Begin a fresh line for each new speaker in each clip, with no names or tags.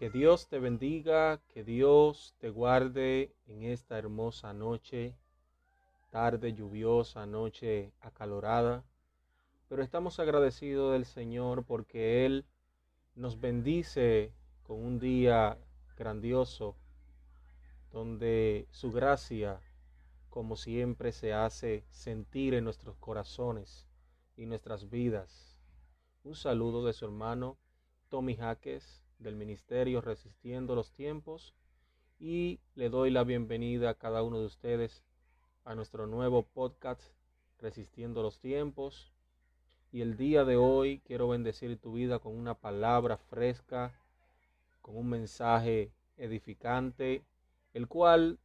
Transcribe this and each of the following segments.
Que Dios te bendiga, que Dios te guarde en esta hermosa noche, tarde lluviosa, noche acalorada. Pero estamos agradecidos del Señor porque Él nos bendice con un día grandioso, donde su gracia, como siempre, se hace sentir en nuestros corazones y nuestras vidas. Un saludo de su hermano Tommy Jaques del Ministerio Resistiendo los Tiempos y le doy la bienvenida a cada uno de ustedes a nuestro nuevo podcast Resistiendo los Tiempos. Y el día de hoy quiero bendecir tu vida con una palabra fresca, con un mensaje edificante, el cual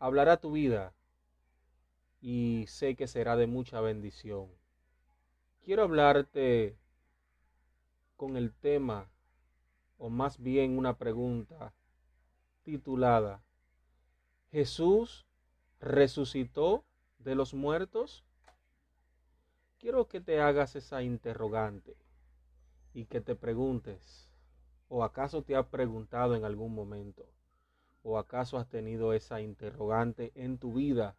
hablará tu vida y sé que será de mucha bendición. Quiero hablarte con el tema o más bien una pregunta titulada ¿Jesús resucitó de los muertos? Quiero que te hagas esa interrogante y que te preguntes, ¿o acaso te has preguntado en algún momento? ¿O acaso has tenido esa interrogante en tu vida?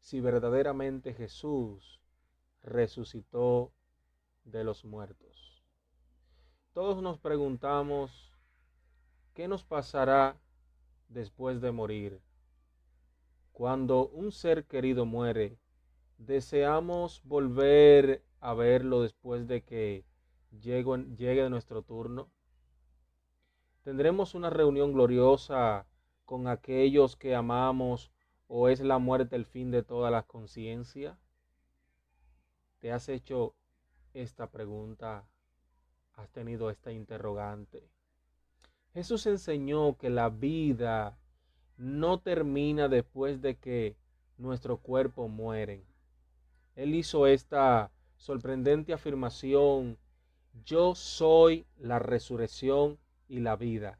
Si verdaderamente Jesús resucitó de los muertos. Todos nos preguntamos, ¿qué nos pasará después de morir? Cuando un ser querido muere, ¿deseamos volver a verlo después de que llegue, nuestro turno? ¿Tendremos una reunión gloriosa con aquellos que amamos o es la muerte el fin de toda la conciencia? ¿Te has hecho esta pregunta has tenido esta interrogante. Jesús enseñó que la vida no termina después de que nuestro cuerpo muere. Él hizo esta sorprendente afirmación, yo soy la resurrección y la vida.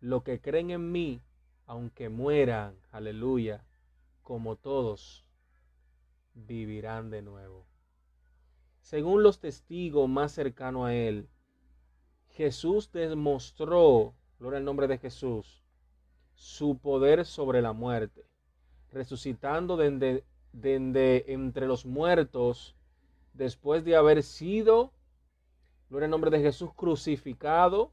Lo que creen en mí, aunque mueran, aleluya, como todos, vivirán de nuevo. Según los testigos más cercanos a él, Jesús demostró, gloria al nombre de Jesús, su poder sobre la muerte, resucitando de, entre los muertos después de haber sido, gloria al nombre de Jesús, crucificado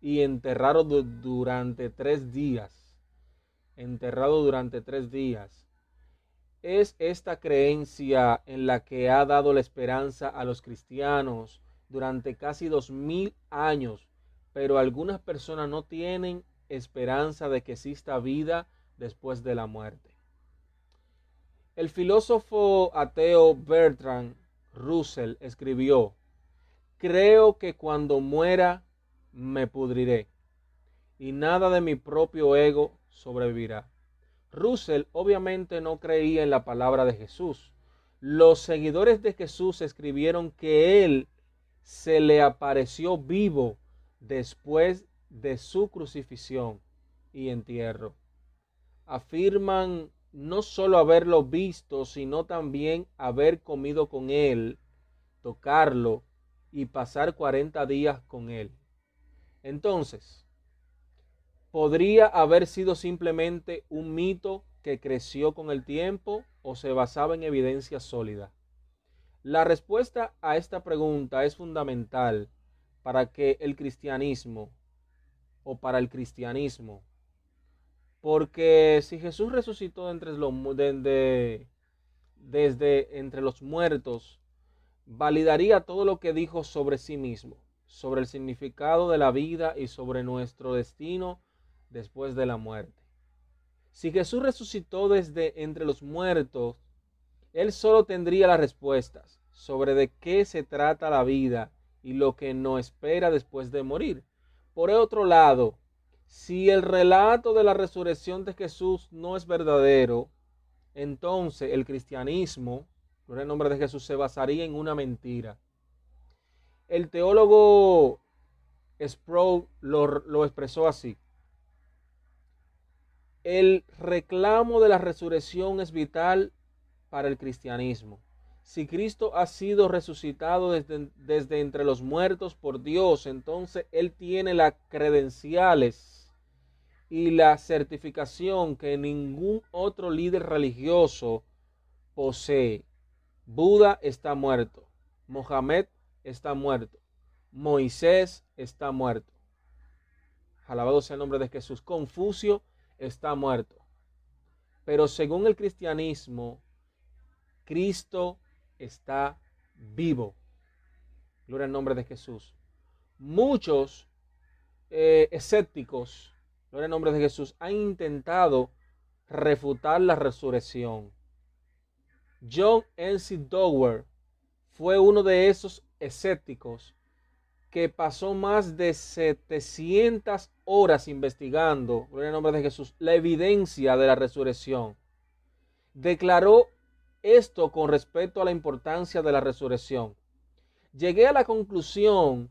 y enterrado durante tres días. Enterrado durante tres días. Es esta creencia en la que ha dado la esperanza a los cristianos durante casi dos mil años, pero algunas personas no tienen esperanza de que exista vida después de la muerte. El filósofo ateo Bertrand Russell escribió, creo que cuando muera me pudriré y nada de mi propio ego sobrevivirá. Russell obviamente no creía en la palabra de Jesús. Los seguidores de Jesús escribieron que él se le apareció vivo después de su crucifixión y entierro. Afirman no solo haberlo visto, sino también haber comido con él, tocarlo y pasar 40 días con él. Entonces, ¿podría haber sido simplemente un mito que creció con el tiempo o se basaba en evidencia sólida? La respuesta a esta pregunta es fundamental para que el cristianismo o para el cristianismo. Porque si Jesús resucitó entre los, desde entre los muertos, validaría todo lo que dijo sobre sí mismo, sobre el significado de la vida y sobre nuestro destino después de la muerte. Si Jesús resucitó desde entre los muertos, él solo tendría las respuestas sobre de qué se trata la vida y lo que nos espera después de morir. Por otro lado, si el relato de la resurrección de Jesús no es verdadero, entonces el cristianismo, por el nombre de Jesús, se basaría en una mentira. El teólogo Sproul lo, lo expresó así. El reclamo de la resurrección es vital para el cristianismo. si Cristo ha sido resucitado desde, desde, entre los muertos por Dios, entonces Él tiene las credenciales y la certificación que ningún otro líder religioso posee. Buda está muerto. Mohamed está muerto. Moisés está muerto. Alabado sea el nombre de Jesús. Confucio está muerto. Pero según el cristianismo, Cristo está vivo. Gloria al nombre de Jesús. Muchos eh, escépticos, gloria al nombre de Jesús, han intentado refutar la resurrección. John N.C. Dower fue uno de esos escépticos que pasó más de 700 horas investigando, en el nombre de Jesús, la evidencia de la resurrección. Declaró esto con respecto a la importancia de la resurrección. Llegué a la conclusión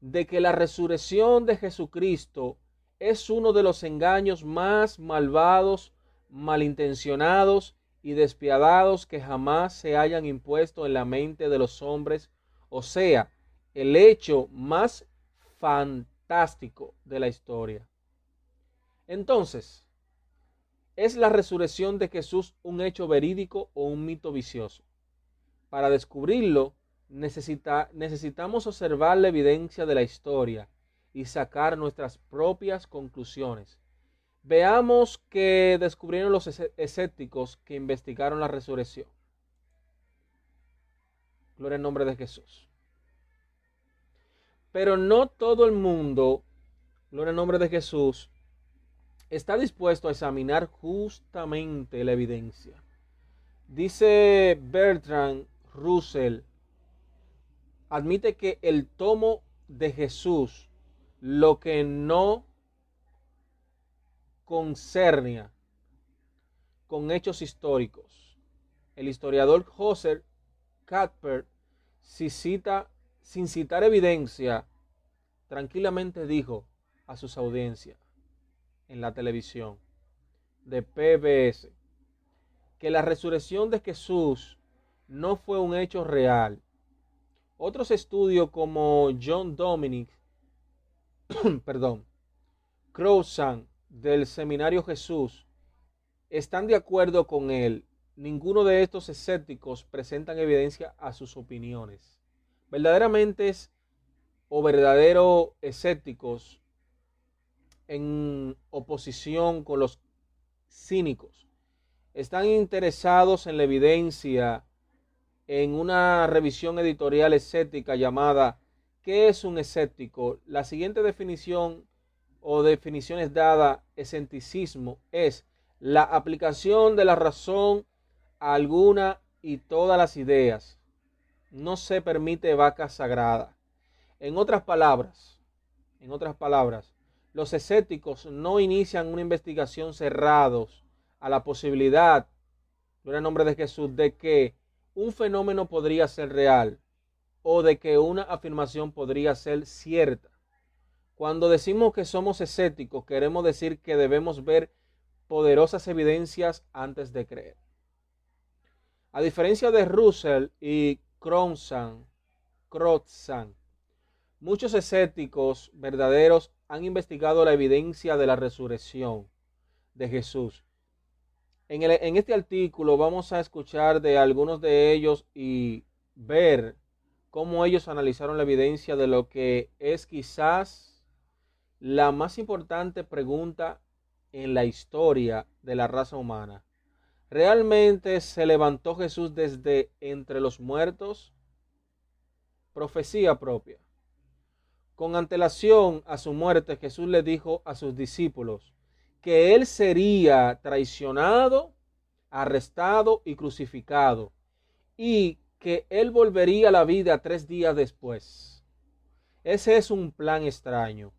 de que la resurrección de Jesucristo es uno de los engaños más malvados, malintencionados y despiadados que jamás se hayan impuesto en la mente de los hombres, o sea, el hecho más fantástico de la historia. Entonces, ¿es la resurrección de Jesús un hecho verídico o un mito vicioso? Para descubrirlo, necesita, necesitamos observar la evidencia de la historia y sacar nuestras propias conclusiones. Veamos que descubrieron los escépticos que investigaron la resurrección. Gloria al nombre de Jesús. Pero no todo el mundo, gloria al nombre de Jesús, está dispuesto a examinar justamente la evidencia. Dice Bertrand Russell, admite que el tomo de Jesús, lo que no concernia con hechos históricos. El historiador José Cuthbert, si cita, sin citar evidencia, tranquilamente dijo a sus audiencias en la televisión de PBS que la resurrección de Jesús no fue un hecho real. Otros estudios como John Dominic, perdón, Crowsan del Seminario Jesús están de acuerdo con él. Ninguno de estos escépticos presentan evidencia a sus opiniones. Verdaderamente o verdaderos escépticos en oposición con los cínicos. Están interesados en la evidencia en una revisión editorial escéptica llamada ¿Qué es un escéptico? La siguiente definición o definiciones dadas, escepticismo es la aplicación de la razón a alguna y todas las ideas. No se permite vaca sagrada. En otras palabras, en otras palabras, los escépticos no inician una investigación cerrados a la posibilidad, en el nombre de Jesús, de que un fenómeno podría ser real o de que una afirmación podría ser cierta. Cuando decimos que somos escépticos, queremos decir que debemos ver poderosas evidencias antes de creer. A diferencia de Russell y Cronsan, muchos escépticos verdaderos han investigado la evidencia de la resurrección de Jesús. En, en este artículo vamos a escuchar de algunos de ellos y ver cómo ellos analizaron la evidencia de lo que es quizás la más importante pregunta en la historia de la raza humana. ¿Realmente se levantó Jesús desde entre los muertos? Profecía propia. Con antelación a su muerte, Jesús le dijo a sus discípulos que él sería traicionado, arrestado y crucificado, y que él volvería a la vida tres días después. Ese es un plan extraño.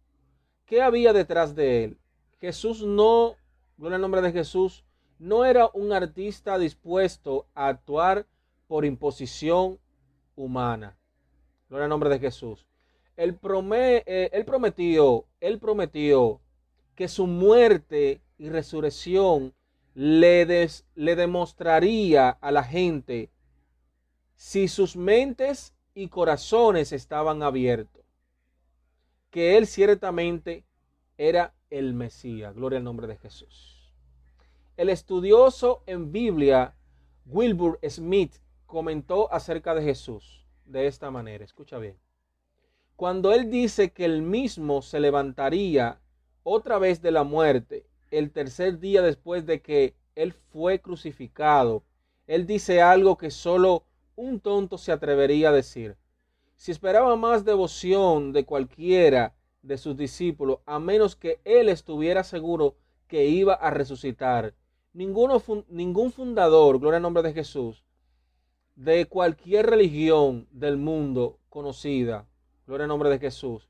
¿Qué había detrás de él? Jesús no, gloria al nombre de Jesús, no era un artista dispuesto a actuar por imposición humana. Gloria al nombre de Jesús. Él, eh, prometió, él prometió que su muerte y resurrección le, le demostraría a la gente si sus mentes y corazones estaban abiertos, que él ciertamente era el Mesías. Gloria al nombre de Jesús. El estudioso en Biblia, Wilbur Smith, comentó acerca de Jesús de esta manera. Escucha bien. Cuando él dice que él mismo se levantaría otra vez de la muerte el tercer día después de que él fue crucificado, él dice algo que solo un tonto se atrevería a decir. Si esperaba más devoción de cualquiera de sus discípulos, a menos que él estuviera seguro que iba a resucitar, ningún fundador, gloria al nombre de Jesús, de cualquier religión del mundo conocida, gloria al nombre de Jesús,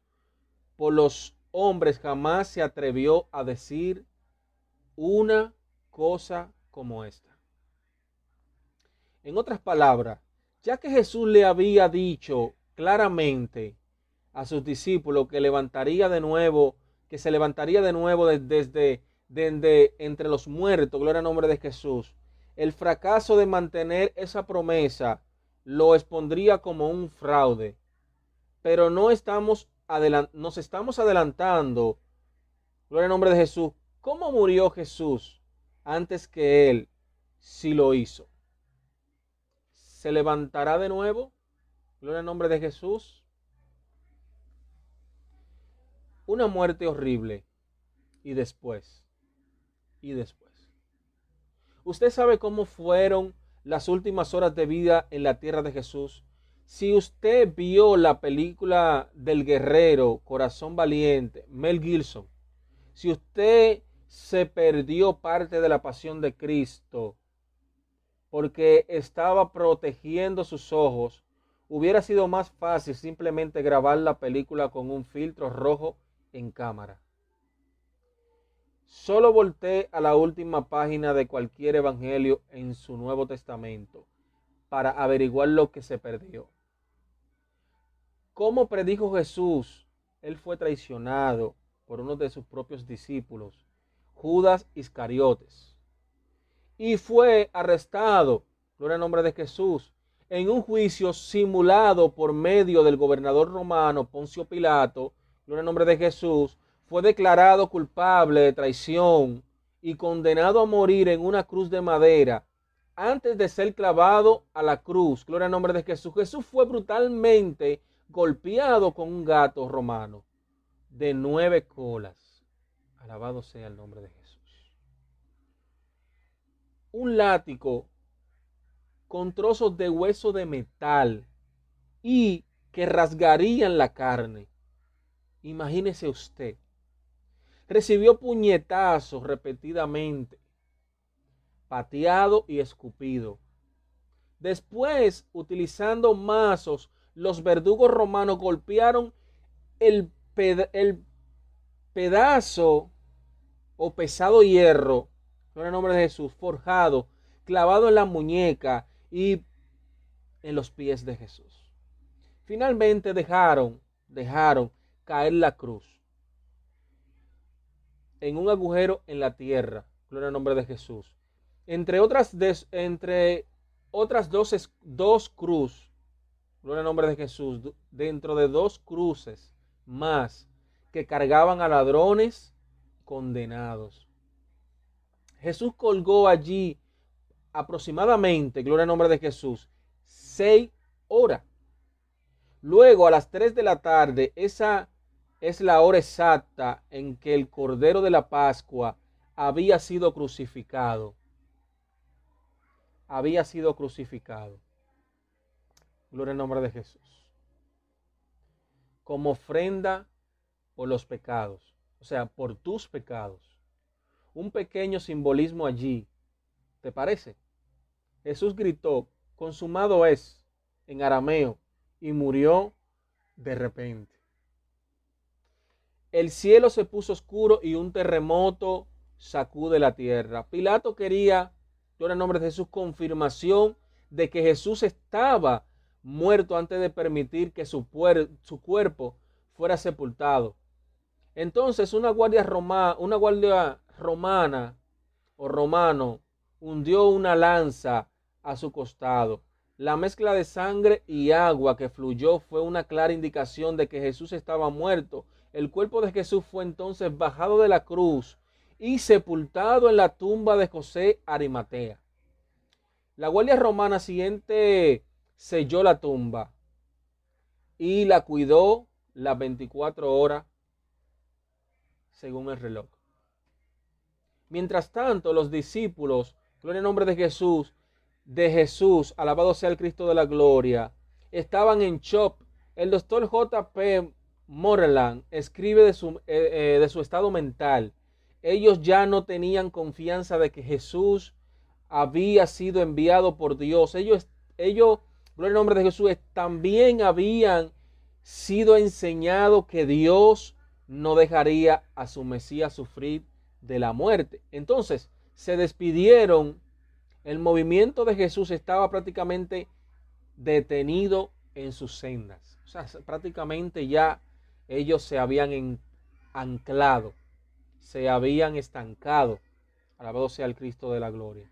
por los hombres jamás se atrevió a decir una cosa como esta. En otras palabras, ya que Jesús le había dicho claramente a sus discípulos que levantaría de nuevo, que se levantaría de nuevo desde, desde, entre los muertos, gloria al nombre de Jesús, el fracaso de mantener esa promesa lo expondría como un fraude. Pero no estamos nos estamos adelantando, gloria al nombre de Jesús, ¿cómo murió Jesús antes que él si lo hizo? ¿Se levantará de nuevo? Gloria al nombre de Jesús. Una muerte horrible. Y después. Y después. Usted sabe cómo fueron las últimas horas de vida en la tierra de Jesús. Si usted vio la película del guerrero Corazón Valiente, Mel Gibson, si usted se perdió parte de la pasión de Cristo porque estaba protegiendo sus ojos, hubiera sido más fácil simplemente grabar la película con un filtro rojo en cámara. Solo volteé a la última página de cualquier evangelio en su Nuevo Testamento para averiguar lo que se perdió. ¿Cómo predijo Jesús? Él fue traicionado por uno de sus propios discípulos, Judas Iscariotes. Y fue arrestado, gloria al nombre de Jesús, en un juicio simulado por medio del gobernador romano Poncio Pilato, gloria al nombre de Jesús, fue declarado culpable de traición y condenado a morir en una cruz de madera antes de ser clavado a la cruz. Gloria al nombre de Jesús. Jesús fue brutalmente golpeado con un gato romano de nueve colas. Alabado sea el nombre de Jesús. Un látigo con trozos de hueso de metal y que rasgarían la carne. Imagínese usted. Recibió puñetazos repetidamente, pateado y escupido. Después, utilizando mazos los verdugos romanos golpearon el, pedazo o pesado hierro, en el nombre de Jesús, forjado, clavado en la muñeca y en los pies de Jesús. Finalmente dejaron, dejaron caer la cruz en un agujero en la tierra, gloria al nombre de Jesús. Entre otras, entre otras dos, dos cruz gloria al nombre de Jesús, dentro de dos cruces más que cargaban a ladrones condenados. Jesús colgó allí aproximadamente, gloria al nombre de Jesús, seis horas. Luego a las tres de la tarde, esa es la hora exacta en que el Cordero de la Pascua había sido crucificado. Había sido crucificado. Gloria al nombre de Jesús. Como ofrenda por los pecados, o sea, por tus pecados. Un pequeño simbolismo allí. ¿Te parece? Jesús gritó, consumado es, en arameo, y murió de repente. El cielo se puso oscuro y un terremoto sacude la tierra. Pilato quería, gloria al nombre de Jesús, confirmación de que Jesús estaba muerto antes de permitir que su, su cuerpo fuera sepultado. Entonces una guardia, una guardia romana o romano hundió una lanza a su costado. La mezcla de sangre y agua que fluyó fue una clara indicación de que Jesús estaba muerto. El cuerpo de Jesús fue entonces bajado de la cruz y sepultado en la tumba de José Arimatea. La guardia romana siguiente selló la tumba y la cuidó las 24 horas según el reloj. Mientras tanto, los discípulos, gloria en nombre de Jesús, de Jesús, alabado sea el Cristo de la gloria, estaban en shock. El doctor J.P. Moreland escribe de su, eh, eh, de su estado mental. Ellos ya no tenían confianza de que Jesús había sido enviado por Dios. Ellos, ellos, gloria en nombre de Jesús, también habían sido enseñado que Dios no dejaría a su Mesías sufrir de la muerte. Entonces, se despidieron el movimiento de Jesús estaba prácticamente detenido en sus sendas. O sea, prácticamente ya ellos se habían anclado, se habían estancado. Alabado sea el Cristo de la gloria.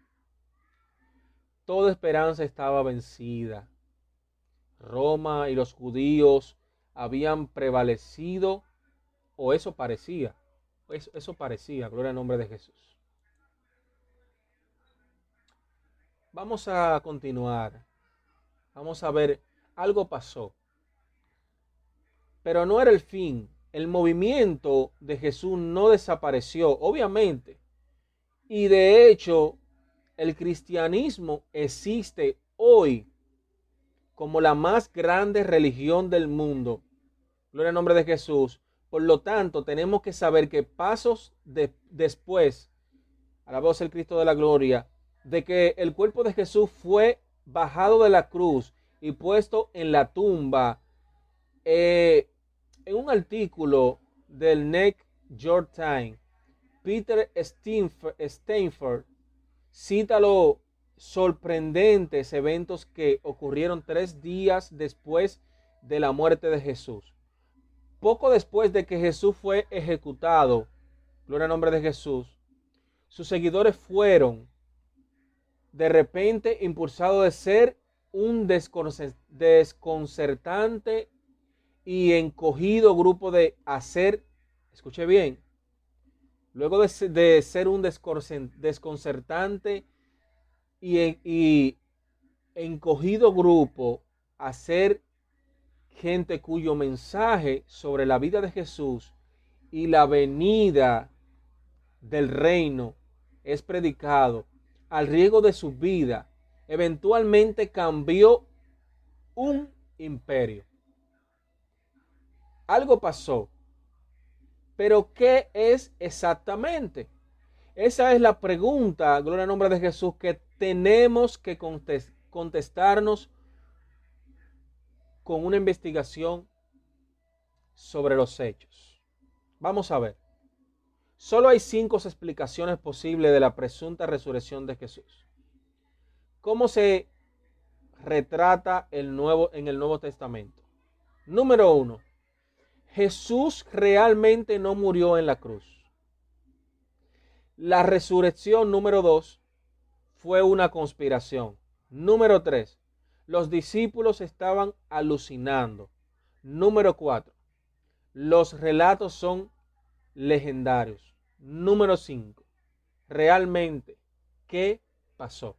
Toda esperanza estaba vencida. Roma y los judíos habían prevalecido, o eso parecía, eso, parecía, gloria al nombre de Jesús. Vamos a continuar. Vamos a ver, algo pasó. Pero no era el fin. El movimiento de Jesús no desapareció, obviamente. Y de hecho, el cristianismo existe hoy como la más grande religión del mundo. Gloria al nombre de Jesús. Por lo tanto, tenemos que saber que pasos de, después, a la voz del Cristo de la gloria, de que el cuerpo de Jesús fue bajado de la cruz y puesto en la tumba, eh, en un artículo del Neck York Times, Peter Steinford cita los sorprendentes eventos que ocurrieron tres días después de la muerte de Jesús. Poco después de que Jesús fue ejecutado, gloria al nombre de Jesús, sus seguidores fueron de repente impulsado de ser un desconcertante y encogido grupo de hacer, escuche bien, luego de, ser un desconcertante y, encogido grupo, hacer gente cuyo mensaje sobre la vida de Jesús y la venida del reino es predicado al riesgo de su vida, eventualmente cambió un imperio. Algo pasó. Pero ¿qué es exactamente? Esa es la pregunta, gloria al nombre de Jesús, que tenemos que contestarnos con una investigación sobre los hechos. Vamos a ver. Solo hay cinco explicaciones posibles de la presunta resurrección de Jesús. ¿Cómo se retrata el nuevo, en el Nuevo Testamento? Número uno, Jesús realmente no murió en la cruz. La resurrección número dos fue una conspiración. Número tres, los discípulos estaban alucinando. Número cuatro, los relatos son legendarios. Número 5. Realmente, ¿qué pasó?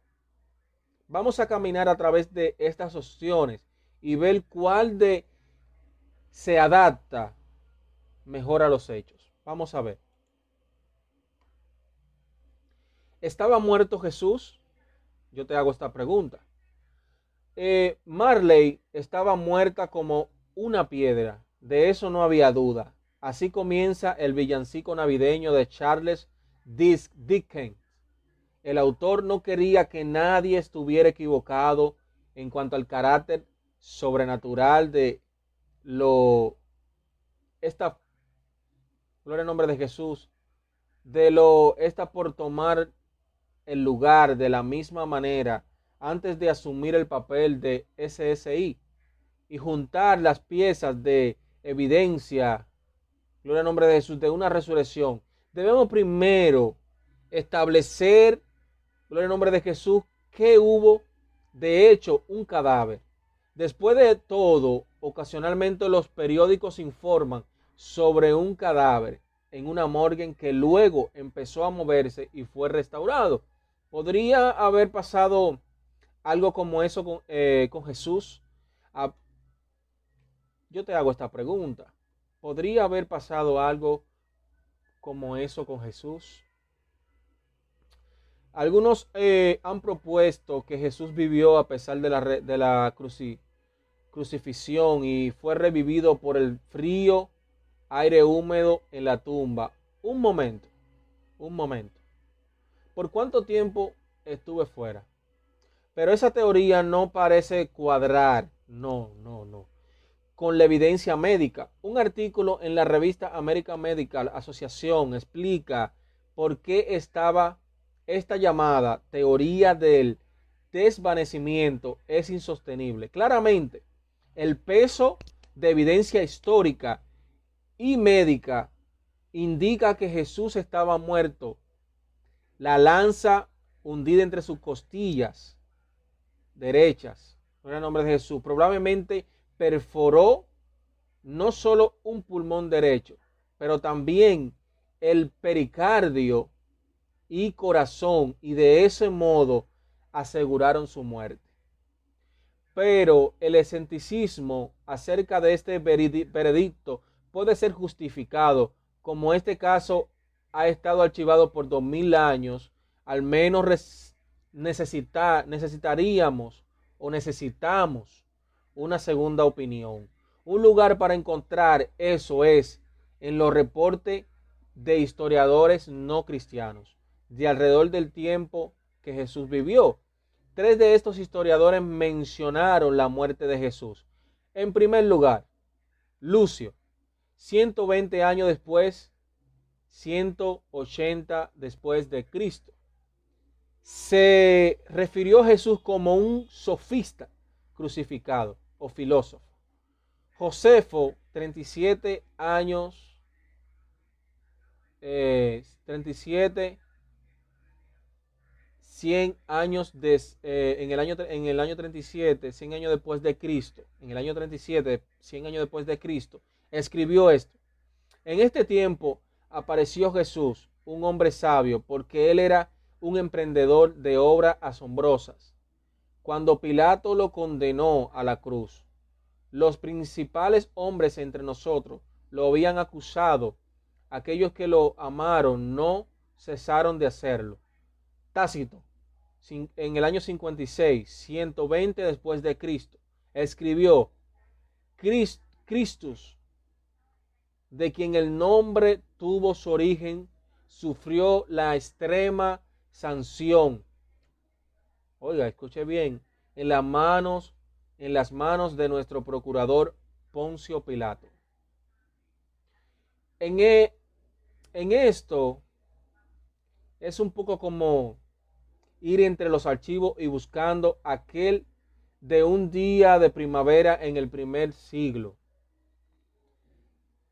Vamos a caminar a través de estas opciones y ver cuál de se adapta mejor a los hechos. Vamos a ver. ¿Estaba muerto Jesús? Yo te hago esta pregunta. Eh, Marley estaba muerta como una piedra. De eso no había duda. Así comienza el villancico navideño de Charles Dickens. El autor no quería que nadie estuviera equivocado en cuanto al carácter sobrenatural de lo esta gloria en nombre de Jesús de lo está por tomar el lugar de la misma manera antes de asumir el papel de SSI y juntar las piezas de evidencia gloria al nombre de Jesús, de una resurrección, debemos primero establecer, gloria al nombre de Jesús, qué hubo de hecho un cadáver. Después de todo, ocasionalmente los periódicos informan sobre un cadáver en una morgue que luego empezó a moverse y fue restaurado. ¿Podría haber pasado algo como eso con, eh, Jesús? Ah, yo te hago esta pregunta. ¿Podría haber pasado algo como eso con Jesús? Algunos eh, han propuesto que Jesús vivió a pesar de la, de la crucifixión y fue revivido por el frío aire húmedo en la tumba. Un momento, un momento. ¿Por cuánto tiempo estuve fuera? Pero esa teoría no parece cuadrar, no, no, no, con la evidencia médica. Un artículo en la revista American Medical Association explica por qué estaba esta llamada teoría del desvanecimiento es insostenible. Claramente, el peso de evidencia histórica y médica indica que Jesús estaba muerto. La lanza hundida entre sus costillas derechas, en el nombre de Jesús, probablemente perforó no solo un pulmón derecho, pero también el pericardio y corazón, y de ese modo aseguraron su muerte. Pero el escepticismo acerca de este veredicto puede ser justificado, como este caso ha estado archivado por dos mil años, al menos necesitaríamos o necesitamos una segunda opinión. Un lugar para encontrar eso es en los reportes de historiadores no cristianos de alrededor del tiempo que Jesús vivió. Tres de estos historiadores mencionaron la muerte de Jesús. En primer lugar, Lucio, 120 años después, 180 después de Cristo. Se refirió a Jesús como un sofista crucificado o filósofo. Josefo, 37 años, 37, 100 años eh, en, el año, en el año 37, 100 años después de Cristo, en el año 37, 100 años después de Cristo, escribió esto. En este tiempo apareció Jesús, un hombre sabio, porque él era un emprendedor de obras asombrosas. Cuando Pilato lo condenó a la cruz, los principales hombres entre nosotros lo habían acusado. Aquellos que lo amaron no cesaron de hacerlo. Tácito, en el año 56, 120 después de Cristo, escribió, Christus de quien el nombre tuvo su origen, sufrió la extrema sanción. Oiga, escuche bien, en las manos, en las manos de nuestro procurador Poncio Pilato. En, e, en esto es un poco como ir entre los archivos y buscando aquel de un día de primavera en el primer siglo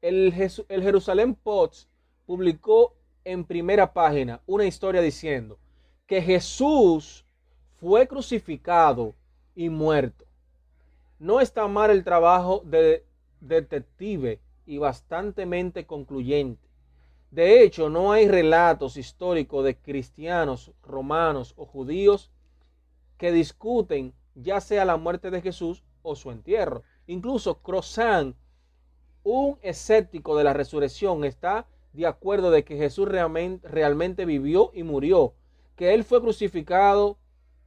el, Jerusalén Post publicó en primera página una historia diciendo que Jesús fue crucificado y muerto. No está mal el trabajo de detective y bastantemente concluyente. De hecho, no hay relatos históricos de cristianos, romanos o judíos que discuten ya sea la muerte de Jesús o su entierro. Incluso Crozan un escéptico de la resurrección está de acuerdo de que Jesús realmente, realmente vivió y murió, que Él fue crucificado,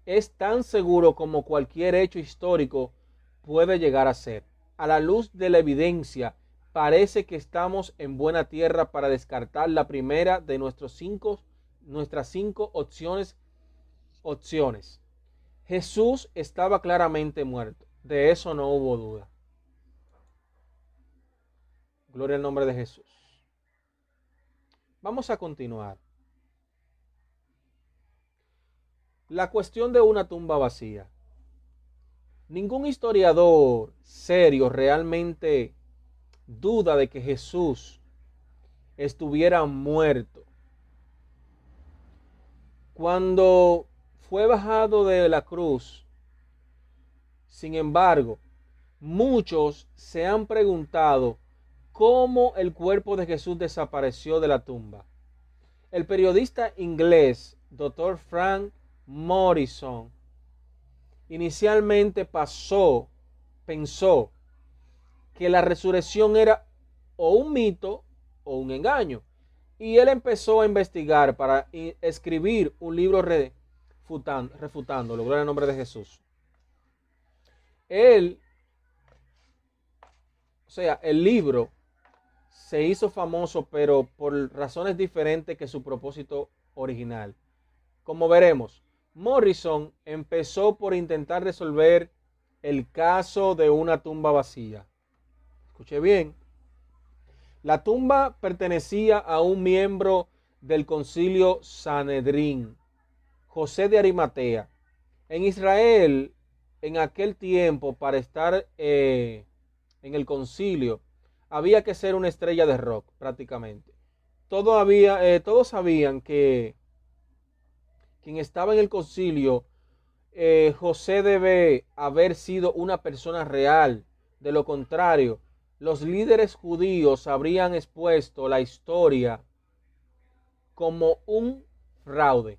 es tan seguro como cualquier hecho histórico puede llegar a ser. A la luz de la evidencia, parece que estamos en buena tierra para descartar la primera de nuestros cinco, nuestras cinco opciones. opciones. Jesús estaba claramente muerto. De eso no hubo duda. Gloria al nombre de Jesús. Vamos a continuar. La cuestión de una tumba vacía. Ningún historiador serio realmente duda de que Jesús estuviera muerto. Cuando fue bajado de la cruz Sin embargo, muchos se han preguntado cómo el cuerpo de Jesús desapareció de la tumba. El periodista inglés, Dr. Frank Morrison, inicialmente pasó, pensó que la resurrección era o un mito o un engaño. Y él empezó a investigar para escribir un libro refutando, refutándolo. Al nombre de Jesús. Él, o sea, el libro se hizo famoso, pero por razones diferentes que su propósito original. Como veremos, Morrison empezó por intentar resolver el caso de una tumba vacía. Escuche bien. La tumba pertenecía a un miembro del concilio Sanedrín, José de Arimatea. En Israel, en aquel tiempo, para estar eh, en el concilio, había que ser una estrella de rock, prácticamente. Había, eh, todos sabían que quien estaba en el concilio, eh, José debe haber sido una persona real. De lo contrario, los líderes judíos habrían expuesto la historia como un fraude.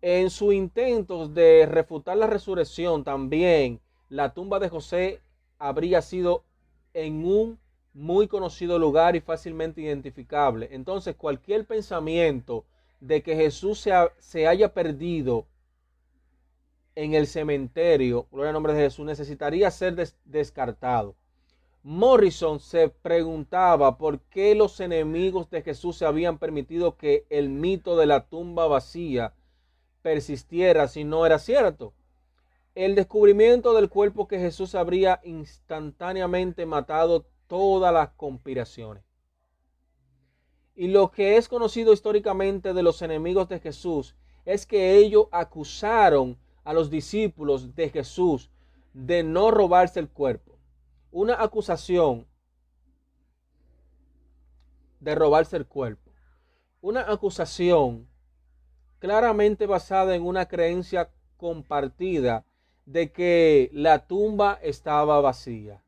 En su intento de refutar la resurrección, también la tumba de José habría sido en un muy conocido lugar y fácilmente identificable. Entonces, cualquier pensamiento de que Jesús se, se haya perdido en el cementerio, gloria al nombre de Jesús, necesitaría ser descartado. Morrison se preguntaba por qué los enemigos de Jesús se habían permitido que el mito de la tumba vacía persistiera si no era cierto. El descubrimiento del cuerpo que Jesús habría instantáneamente matado todas las conspiraciones. Y lo que es conocido históricamente de los enemigos de Jesús es que ellos acusaron a los discípulos de Jesús de no robarse el cuerpo una acusación de robarse el cuerpo. Una acusación claramente basada en una creencia compartida de que la tumba estaba vacía.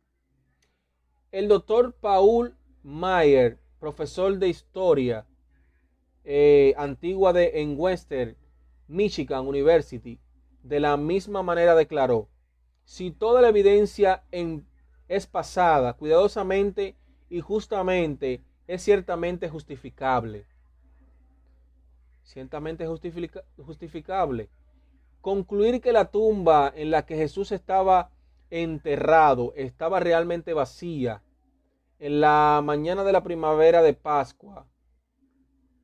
El doctor Paul Mayer, profesor de historia eh, antigua de, en Western Michigan University, de la misma manera declaró, si toda la evidencia en es pasada cuidadosamente y justamente es ciertamente justificable. Ciertamente justificable. Concluir que la tumba en la que Jesús estaba enterrado estaba realmente vacía en la mañana de la primavera de Pascua,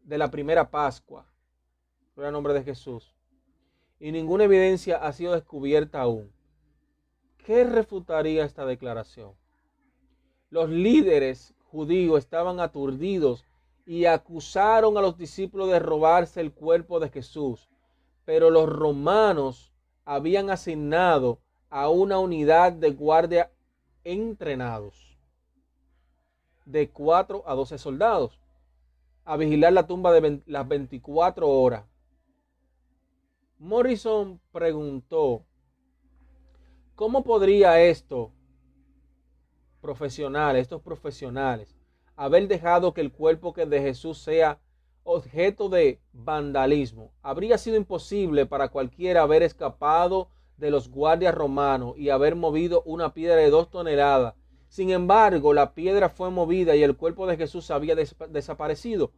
de la primera Pascua, por el nombre de Jesús, y ninguna evidencia ha sido descubierta aún. ¿Qué refutaría esta declaración? Los líderes judíos estaban aturdidos y acusaron a los discípulos de robarse el cuerpo de Jesús, pero los romanos habían asignado a una unidad de guardia entrenados de 4 a 12 soldados a vigilar la tumba de las 24 horas. Morrison preguntó ¿Cómo podría esto, profesionales, estos profesionales, haber dejado que el cuerpo de Jesús sea objeto de vandalismo? Habría sido imposible para cualquiera haber escapado de los guardias romanos y haber movido una piedra de dos toneladas. Sin embargo, la piedra fue movida y el cuerpo de Jesús había desaparecido.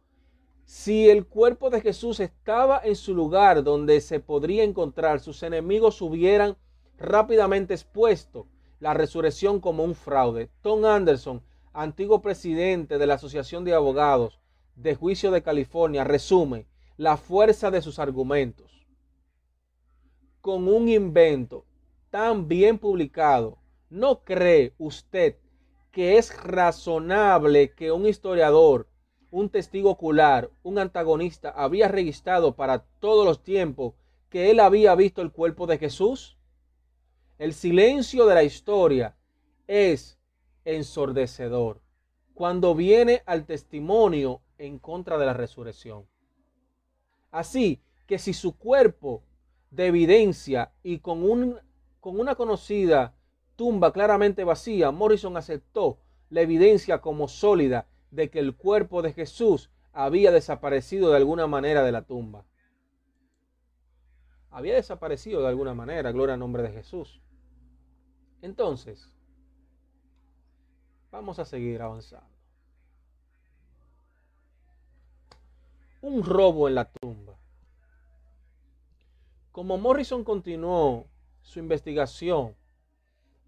Si el cuerpo de Jesús estaba en su lugar donde se podría encontrar, sus enemigos hubieran rápidamente expuesto la resurrección como un fraude. Tom Anderson, antiguo presidente de la Asociación de Abogados de Juicio de California, resume la fuerza de sus argumentos. Con un invento tan bien publicado, ¿no cree usted que es razonable que un historiador, un testigo ocular, un antagonista había registrado para todos los tiempos que él había visto el cuerpo de Jesús? El silencio de la historia es ensordecedor cuando viene al testimonio en contra de la resurrección. Así que si su cuerpo de evidencia y con, un, con una conocida tumba claramente vacía, Morrison aceptó la evidencia como sólida de que el cuerpo de Jesús había desaparecido de alguna manera de la tumba. Había desaparecido de alguna manera, gloria al nombre de Jesús. Entonces, vamos a seguir avanzando. Un robo en la tumba. Como Morrison continuó su investigación,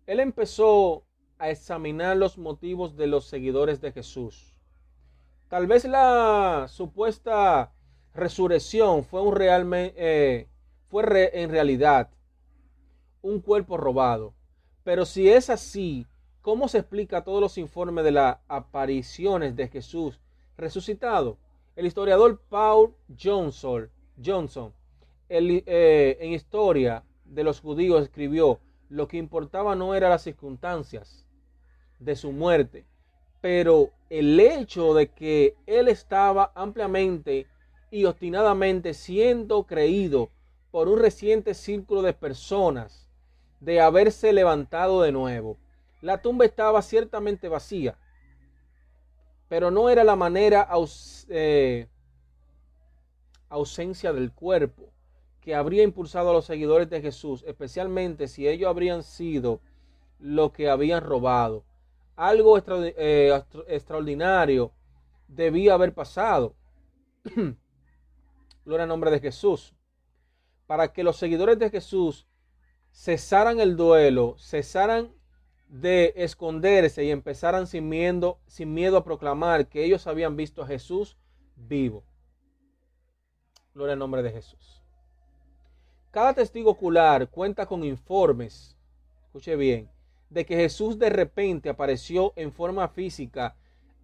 él empezó a examinar los motivos de los seguidores de Jesús. Tal vez la supuesta resurrección fue, un eh, fue en realidad un cuerpo robado. Pero si es así, ¿cómo se explica todos los informes de las apariciones de Jesús resucitado? El historiador Paul Johnson, Johnson eh, en Historia de los Judíos escribió, lo que importaba no eran las circunstancias de su muerte, pero el hecho de que él estaba ampliamente y obstinadamente siendo creído por un reciente círculo de personas de haberse levantado de nuevo. La tumba estaba ciertamente vacía, pero no era la manera eh, ausencia del cuerpo que habría impulsado a los seguidores de Jesús, especialmente si ellos habrían sido lo que habían robado. Algo eh, extraordinario debía haber pasado. Gloria al nombre de Jesús. Para que los seguidores de Jesús cesaran el duelo, cesaran de esconderse y empezaran sin miedo, sin miedo a proclamar que ellos habían visto a Jesús vivo. Gloria al nombre de Jesús. Cada testigo ocular cuenta con informes, escuche bien, de que Jesús de repente apareció en forma física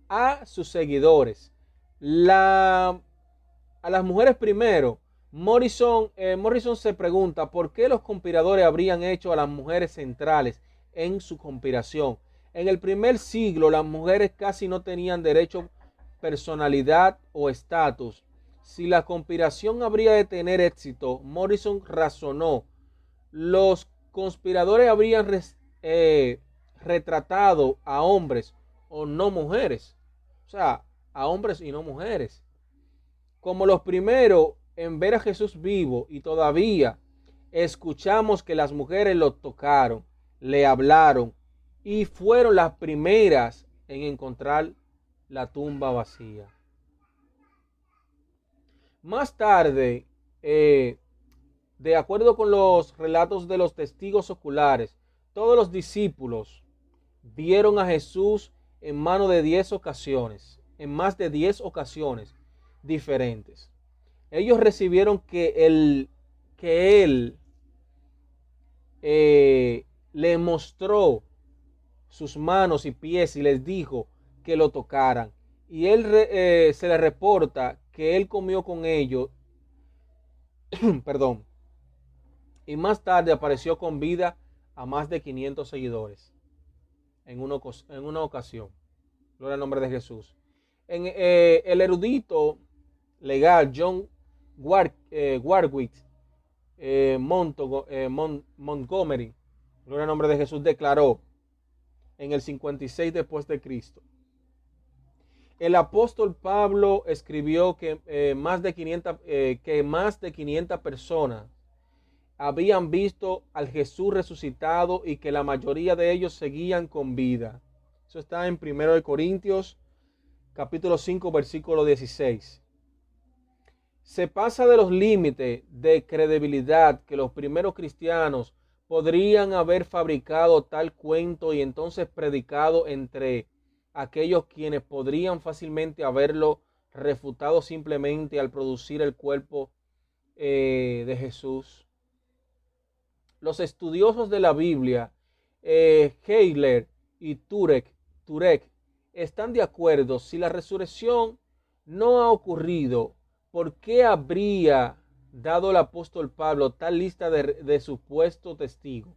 a sus seguidores. La, a las mujeres primero, Morrison, eh, Morrison se pregunta por qué los conspiradores habrían hecho a las mujeres centrales en su conspiración. En el primer siglo las mujeres casi no tenían derecho, personalidad o estatus. Si la conspiración habría de tener éxito, Morrison razonó, los conspiradores habrían eh, retratado a hombres o no mujeres. O sea, a hombres y no mujeres. Como los primeros en ver a Jesús vivo y todavía escuchamos que las mujeres lo tocaron, le hablaron y fueron las primeras en encontrar la tumba vacía. Más tarde, eh, de acuerdo con los relatos de los testigos oculares, todos los discípulos vieron a Jesús en mano de diez ocasiones, en más de diez ocasiones diferentes. Ellos recibieron que él, que él eh, le mostró sus manos y pies y les dijo que lo tocaran. Y él eh, se le reporta que él comió con ellos, perdón, y más tarde apareció con vida a más de 500 seguidores en una, en una ocasión. Gloria al nombre de Jesús. En, eh, el erudito legal John eh, Warwick eh, Montgomery, gloria al nombre de Jesús, declaró en el 56 después de Cristo el apóstol Pablo escribió que, eh, más de 500, eh, que más de 500 personas habían visto al Jesús resucitado y que la mayoría de ellos seguían con vida. Eso está en 1 Corintios capítulo 5 versículo 16. Se pasa de los límites de credibilidad que los primeros cristianos podrían haber fabricado tal cuento y entonces predicado entre aquellos quienes podrían fácilmente haberlo refutado simplemente al producir el cuerpo eh, de Jesús. Los estudiosos de la Biblia, eh, y Turek, Turek, están de acuerdo si la resurrección no ha ocurrido, ¿por qué habría dado el apóstol Pablo tal lista de, supuestos testigos?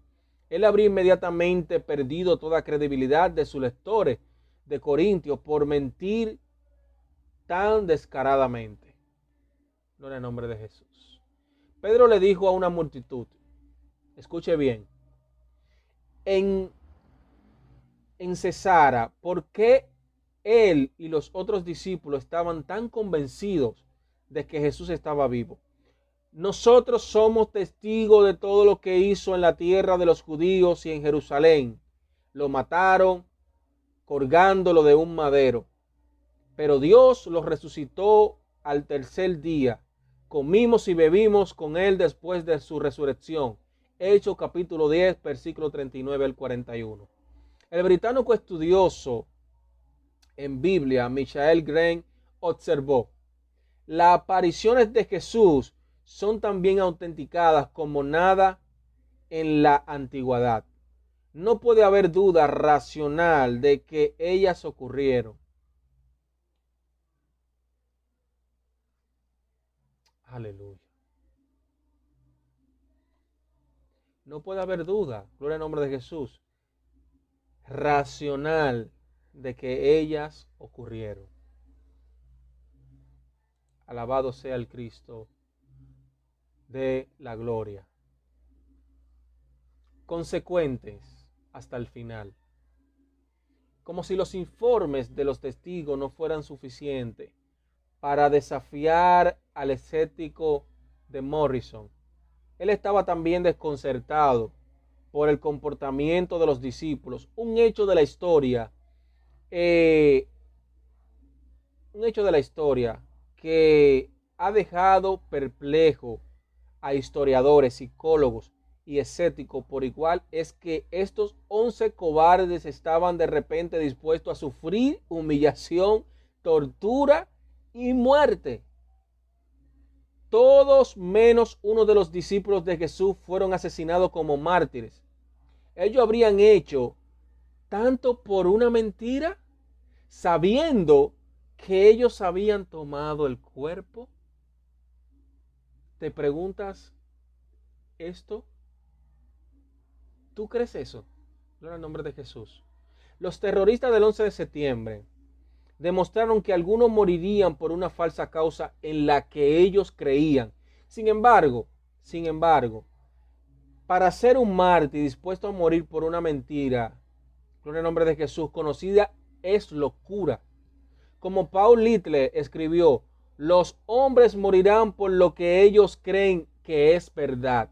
Él habría inmediatamente perdido toda credibilidad de sus lectores de Corintios por mentir tan descaradamente. En el nombre de Jesús. Pedro le dijo a una multitud, escuche bien, en, en Cesara, ¿por qué él y los otros discípulos estaban tan convencidos de que Jesús estaba vivo? Nosotros somos testigos de todo lo que hizo en la tierra de los judíos y en Jerusalén. Lo mataron colgándolo de un madero. Pero Dios lo resucitó al tercer día. Comimos y bebimos con él después de su resurrección. Hechos capítulo 10, versículo 39 al 41. El británico estudioso en Biblia, Michael Green, observó, las apariciones de Jesús son también autenticadas como nada en la antigüedad. No puede haber duda racional de que ellas ocurrieron. Aleluya. No puede haber duda, gloria al nombre de Jesús, racional de que ellas ocurrieron. Alabado sea el Cristo de la gloria. Consecuentes hasta el final. Como si los informes de los testigos no fueran suficientes para desafiar al escéptico de Morrison. Él estaba también desconcertado por el comportamiento de los discípulos. Un hecho de la historia, eh, un hecho de la historia que ha dejado perplejo a historiadores, psicólogos y escépticos por igual es que estos once cobardes estaban de repente dispuestos a sufrir humillación, tortura y muerte. Todos menos uno de los discípulos de Jesús fueron asesinados como mártires. Ellos habrían hecho tanto por una mentira, sabiendo que ellos habían tomado el cuerpo ¿Te preguntas esto? ¿Tú crees eso? Gloria al nombre de Jesús. Los terroristas del 11 de septiembre demostraron que algunos morirían por una falsa causa en la que ellos creían. Sin embargo, sin embargo, para ser un mártir dispuesto a morir por una mentira, gloria al nombre de Jesús, conocida es locura. Como Paul Little escribió, los hombres morirán por lo que ellos creen que es verdad,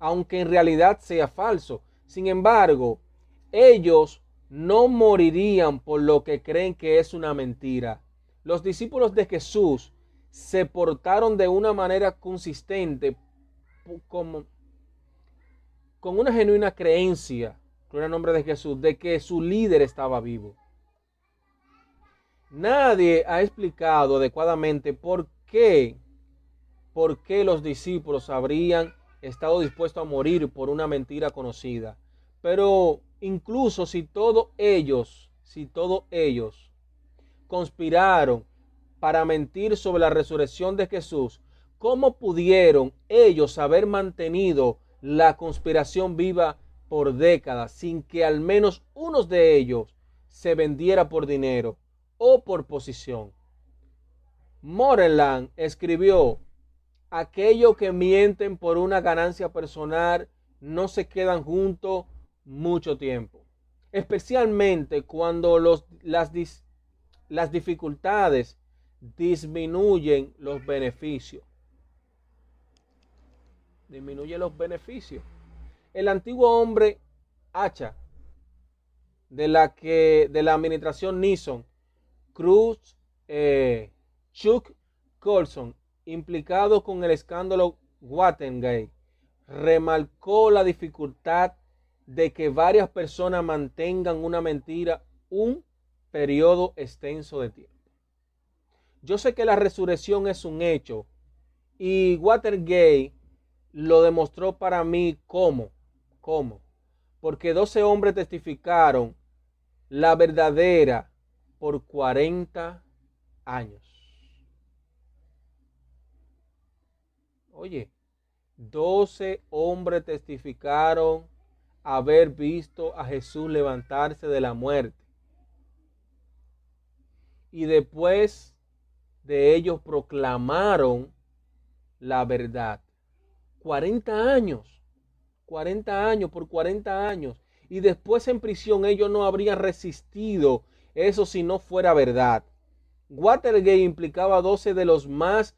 aunque en realidad sea falso. Sin embargo, ellos no morirían por lo que creen que es una mentira. Los discípulos de Jesús se portaron de una manera consistente como, con una genuina creencia, con el nombre de Jesús, de que su líder estaba vivo. Nadie ha explicado adecuadamente por qué, por qué los discípulos habrían estado dispuestos a morir por una mentira conocida. Pero incluso si todos ellos, si todos ellos conspiraron para mentir sobre la resurrección de Jesús, ¿cómo pudieron ellos haber mantenido la conspiración viva por décadas sin que al menos uno de ellos se vendiera por dinero? o por posición. Moreland escribió, aquellos que mienten por una ganancia personal no se quedan juntos mucho tiempo, especialmente cuando los, las, las dificultades disminuyen los beneficios. Disminuye los beneficios. El antiguo hombre hacha de la que de la administración Nixon Cruz, eh, Chuck Colson, implicado con el escándalo Watergate, remarcó la dificultad de que varias personas mantengan una mentira un periodo extenso de tiempo. Yo sé que la resurrección es un hecho y Watergate lo demostró para mí cómo, cómo, porque 12 hombres testificaron la verdadera por 40 años. Oye, 12 hombres testificaron haber visto a Jesús levantarse de la muerte. Y después de ellos proclamaron la verdad. 40 años. 40 años por 40 años. y después en prisión ellos no habrían resistido eso si no fuera verdad. Watergate implicaba a 12 de los más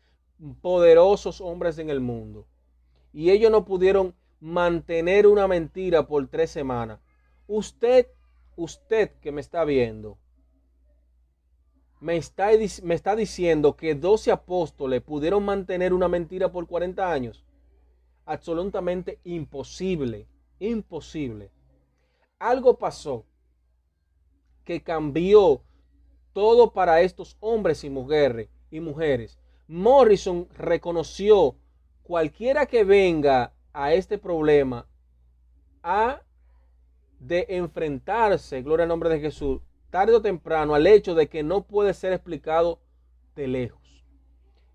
poderosos hombres en el mundo y ellos no pudieron mantener una mentira por tres semanas. Usted, usted que me está viendo, me está, me está diciendo que 12 apóstoles pudieron mantener una mentira por 40 años. Absolutamente imposible, imposible. Algo pasó que cambió todo para estos hombres y mujeres y mujeres. Morrison reconoció cualquiera que venga a este problema ha de enfrentarse, gloria al nombre de Jesús, tarde o temprano al hecho de que no puede ser explicado de lejos.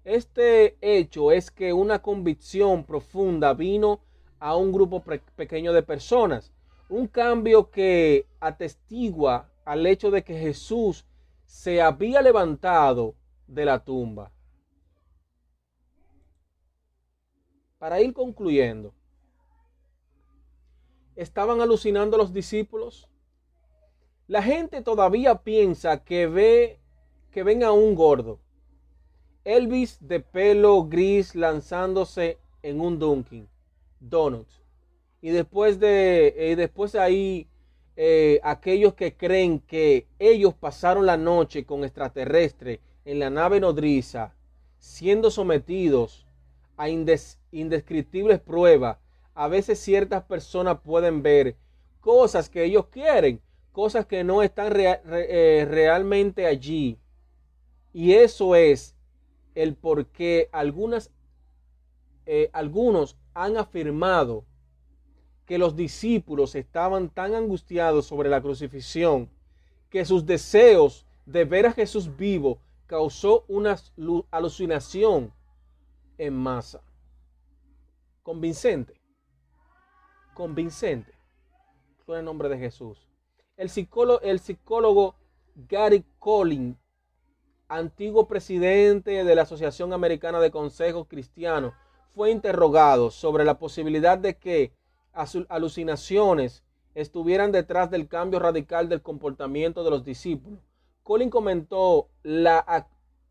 Este hecho es que una convicción profunda vino a un grupo pequeño de personas, un cambio que atestigua al hecho de que Jesús se había levantado de la tumba. Para ir concluyendo, ¿estaban alucinando los discípulos? La gente todavía piensa que ve que ven a un gordo. Elvis de pelo gris lanzándose en un Dunkin Donut. Y después de y después ahí eh, aquellos que creen que ellos pasaron la noche con extraterrestres en la nave nodriza, siendo sometidos a indescriptibles pruebas, a veces ciertas personas pueden ver cosas que ellos quieren, cosas que no están eh, realmente allí. Y eso es el por qué eh, algunos han afirmado que los discípulos estaban tan angustiados sobre la crucifixión que sus deseos de ver a Jesús vivo causó una alucinación en masa. Convincente. Convincente. Con el nombre de Jesús. El psicólogo, el psicólogo Gary Collins, antiguo presidente de la Asociación Americana de Consejos Cristianos, fue interrogado sobre la posibilidad de que alucinaciones estuvieran detrás del cambio radical del comportamiento de los discípulos. Colin comentó, las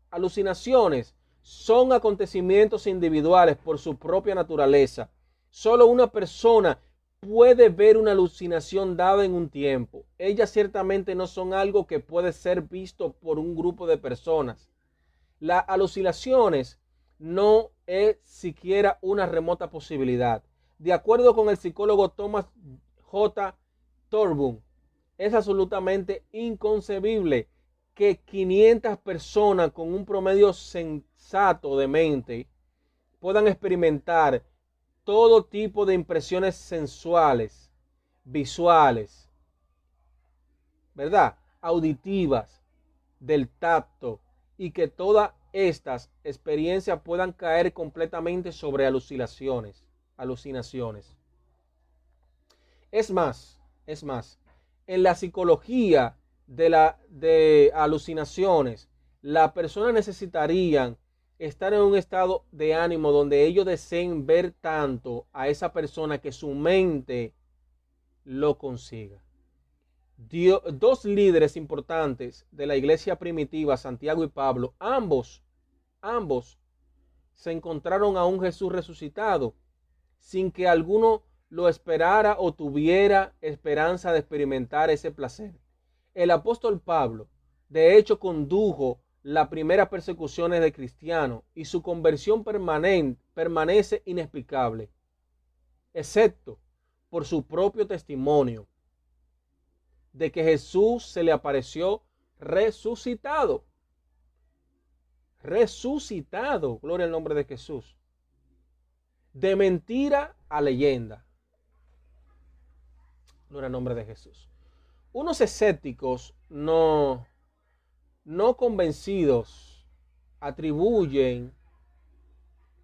alucinaciones son acontecimientos individuales por su propia naturaleza. Solo una persona puede ver una alucinación dada en un tiempo. Ellas ciertamente no son algo que puede ser visto por un grupo de personas. Las alucinaciones no es siquiera una remota posibilidad. De acuerdo con el psicólogo Thomas J. Torbun, es absolutamente inconcebible que 500 personas con un promedio sensato de mente puedan experimentar todo tipo de impresiones sensuales, visuales, ¿verdad? Auditivas, del tacto, y que todas estas experiencias puedan caer completamente sobre alucinaciones, alucinaciones. Es más, es más, en la psicología de, la, de alucinaciones, las personas necesitarían estar en un estado de ánimo donde ellos deseen ver tanto a esa persona que su mente lo consiga. dos líderes importantes de la iglesia primitiva, Santiago y Pablo, ambos, ambos se encontraron a un Jesús resucitado sin que alguno lo esperara o tuviera esperanza de experimentar ese placer. El apóstol Pablo, de hecho, condujo las primeras persecuciones de cristianos y su conversión permanente, permanece inexplicable, excepto por su propio testimonio de que Jesús se le apareció resucitado. Resucitado, gloria al nombre de Jesús. De mentira a leyenda. Gloria al nombre de Jesús. Unos escépticos no, no convencidos atribuyen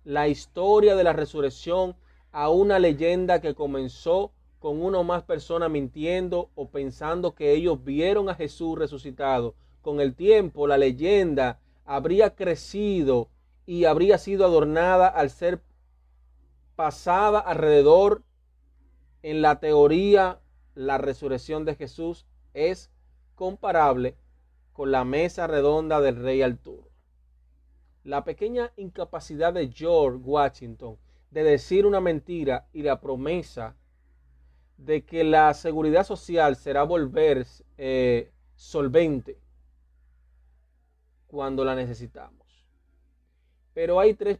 la historia de la resurrección a una leyenda que comenzó con una o más personas mintiendo o pensando que ellos vieron a Jesús resucitado. Con el tiempo la leyenda habría crecido y habría sido adornada al ser pasada alrededor en la teoría la resurrección de Jesús es comparable con la mesa redonda del rey Arturo. La pequeña incapacidad de George Washington de decir una mentira y la promesa de que la seguridad social será volver eh, solvente cuando la necesitamos. Pero hay tres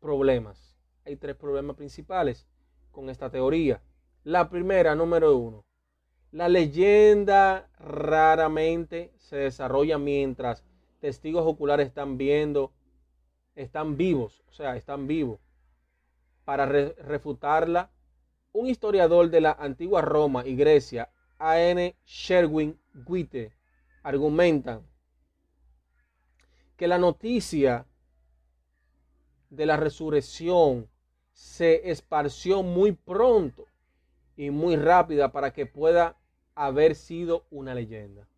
problemas, hay tres problemas principales con esta teoría. La primera, número uno, la leyenda raramente se desarrolla mientras testigos oculares están viendo, están vivos, o sea, están vivos. Para refutarla, un historiador de la antigua Roma y Grecia, A.N. Sherwin Guite, argumentan que la noticia de la resurrección se esparció muy pronto y muy rápida para que pueda haber sido una leyenda.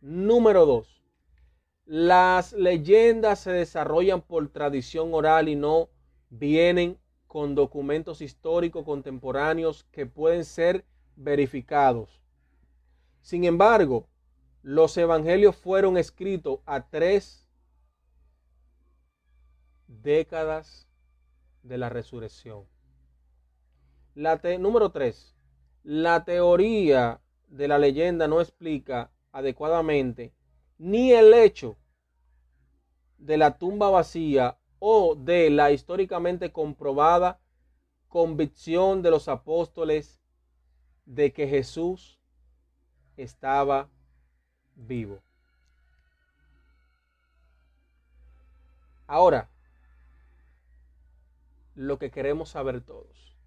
Número dos, las leyendas se desarrollan por tradición oral y no vienen con documentos históricos contemporáneos que pueden ser verificados. Sin embargo, los evangelios fueron escritos a tres décadas de la resurrección. Número tres, la teoría de la leyenda no explica adecuadamente ni el hecho de la tumba vacía o de la históricamente comprobada convicción de los apóstoles de que Jesús estaba vivo. Ahora, lo que queremos saber todos.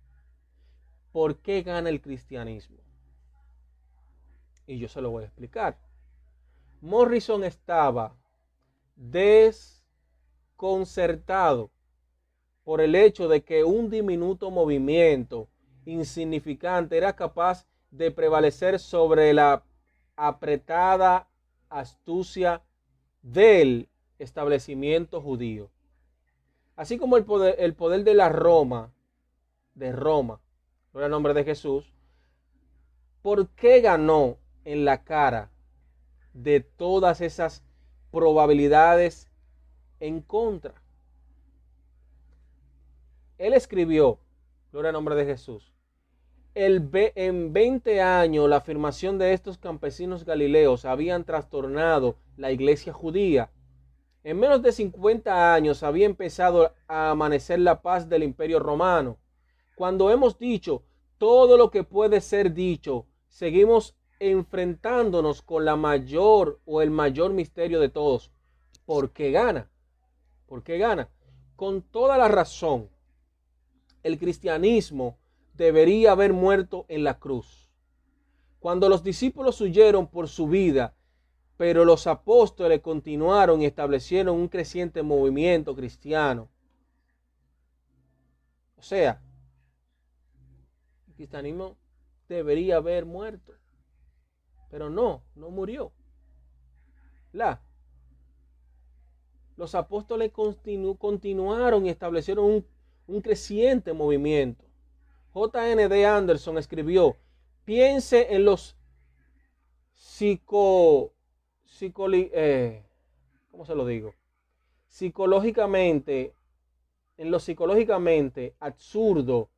¿Por qué gana el cristianismo? Y yo se lo voy a explicar. Morrison estaba desconcertado por el hecho de que un diminuto movimiento insignificante era capaz de prevalecer sobre la apretada astucia del establecimiento judío. Así como el poder, el poder de la Roma, de Roma, no el nombre de Jesús, ¿por qué ganó en la cara de todas esas probabilidades en contra? Él escribió, gloria al nombre de Jesús, el, en 20 años la afirmación de estos campesinos galileos habían trastornado la iglesia judía. En menos de 50 años había empezado a amanecer la paz del imperio romano. Cuando hemos dicho todo lo que puede ser dicho, seguimos enfrentándonos con la mayor o el mayor misterio de todos. ¿Por qué gana? ¿Por qué gana? Con toda la razón, el cristianismo debería haber muerto en la cruz. Cuando los discípulos huyeron por su vida, pero los apóstoles continuaron y establecieron un creciente movimiento cristiano. O sea, cristianismo debería haber muerto, pero no, no murió. La, los apóstoles continuaron y establecieron un, creciente movimiento. J.N.D. Anderson escribió, piense en los psico, eh, ¿cómo se lo digo? Psicológicamente, en lo psicológicamente absurdo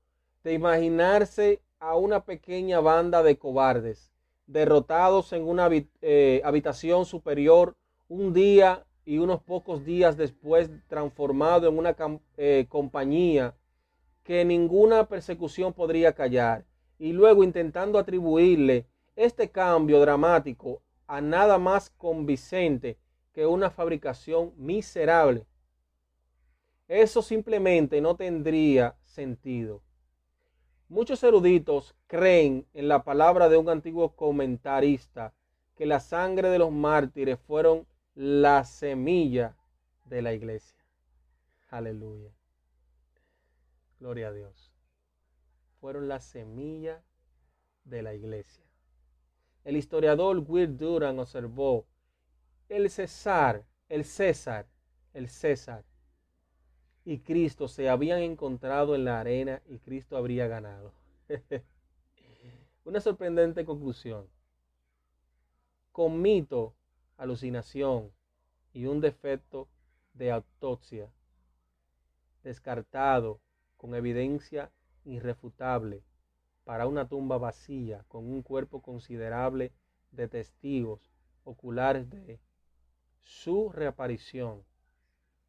de imaginarse a una pequeña banda de cobardes derrotados en una eh, habitación superior un día y unos pocos días después transformado en una eh, compañía que ninguna persecución podría callar, y luego intentando atribuirle este cambio dramático a nada más convincente que una fabricación miserable. Eso simplemente no tendría sentido. Muchos eruditos creen en la palabra de un antiguo comentarista que la sangre de los mártires fueron la semilla de la iglesia. Aleluya. Gloria a Dios. Fueron la semilla de la iglesia. El historiador Will Duran observó, el César, el César, el César y Cristo se habían encontrado en la arena y Cristo habría ganado. una sorprendente conclusión. Con mito, alucinación y un defecto de autopsia descartado con evidencia irrefutable para una tumba vacía con un cuerpo considerable de testigos oculares de su reaparición